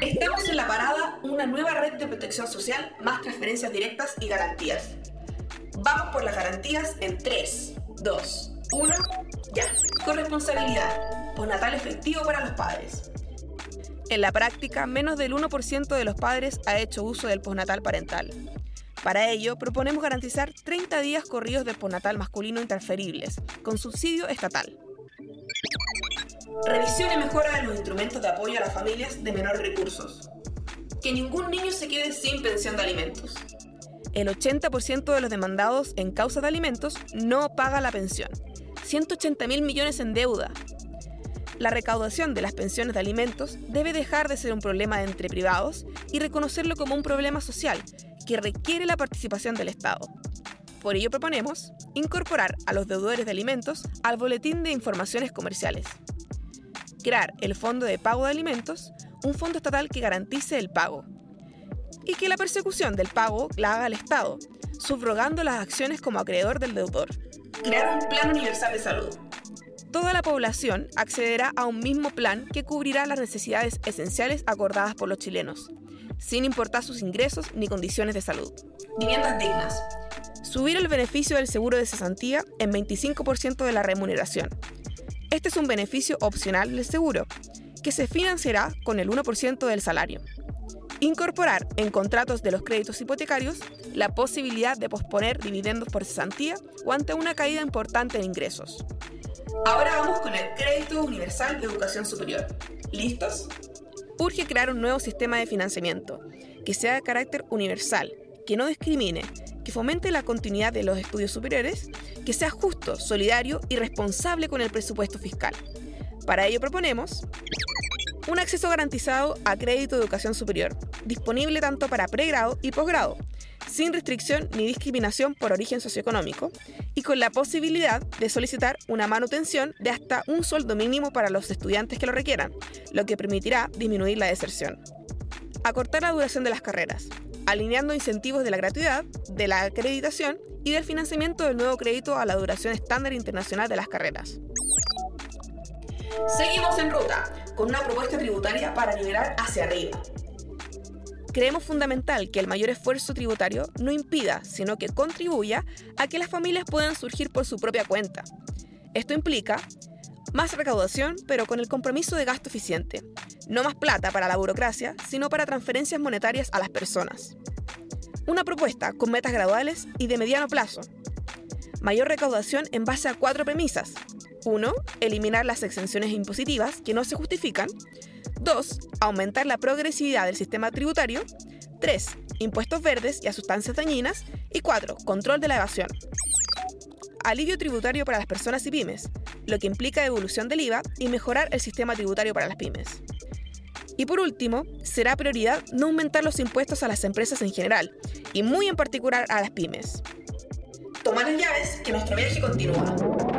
Estamos en la parada, una nueva red de protección social, más transferencias directas y garantías. Vamos por las garantías en 3, 2, 1, ya. Corresponsabilidad. Postnatal efectivo para los padres. En la práctica, menos del 1% de los padres ha hecho uso del postnatal parental. Para ello, proponemos garantizar 30 días corridos de postnatal masculino interferibles, con subsidio estatal. Revisión y mejora de los instrumentos de apoyo a las familias de menores recursos. Que ningún niño se quede sin pensión de alimentos. El 80% de los demandados en causa de alimentos no paga la pensión. 180 mil millones en deuda, la recaudación de las pensiones de alimentos debe dejar de ser un problema entre privados y reconocerlo como un problema social que requiere la participación del Estado. Por ello proponemos incorporar a los deudores de alimentos al Boletín de Informaciones Comerciales. Crear el Fondo de Pago de Alimentos, un fondo estatal que garantice el pago. Y que la persecución del pago la haga el Estado, subrogando las acciones como acreedor del deudor. Crear un Plan Universal de Salud toda la población accederá a un mismo plan que cubrirá las necesidades esenciales acordadas por los chilenos, sin importar sus ingresos ni condiciones de salud. Viviendas dignas. Subir el beneficio del seguro de cesantía en 25% de la remuneración. Este es un beneficio opcional del seguro, que se financiará con el 1% del salario. Incorporar en contratos de los créditos hipotecarios la posibilidad de posponer dividendos por cesantía o ante una caída importante en ingresos. Ahora vamos con el Crédito Universal de Educación Superior. ¿Listos? Urge crear un nuevo sistema de financiamiento que sea de carácter universal, que no discrimine, que fomente la continuidad de los estudios superiores, que sea justo, solidario y responsable con el presupuesto fiscal. Para ello proponemos un acceso garantizado a crédito de educación superior, disponible tanto para pregrado y posgrado, sin restricción ni discriminación por origen socioeconómico y con la posibilidad de solicitar una manutención de hasta un sueldo mínimo para los estudiantes que lo requieran, lo que permitirá disminuir la deserción. Acortar la duración de las carreras, alineando incentivos de la gratuidad, de la acreditación y del financiamiento del nuevo crédito a la duración estándar internacional de las carreras. Seguimos en ruta, con una propuesta tributaria para liberar hacia arriba, Creemos fundamental que el mayor esfuerzo tributario no impida, sino que contribuya a que las familias puedan surgir por su propia cuenta. Esto implica más recaudación, pero con el compromiso de gasto eficiente. No más plata para la burocracia, sino para transferencias monetarias a las personas. Una propuesta con metas graduales y de mediano plazo. Mayor recaudación en base a cuatro premisas. 1. Eliminar las exenciones impositivas que no se justifican. 2. Aumentar la progresividad del sistema tributario. 3. Impuestos verdes y a sustancias dañinas. Y 4. Control de la evasión. Alivio tributario para las personas y pymes, lo que implica devolución del IVA y mejorar el sistema tributario para las pymes. Y por último, será prioridad no aumentar los impuestos a las empresas en general, y muy en particular a las pymes. Tomar las llaves que nuestro viaje continúa.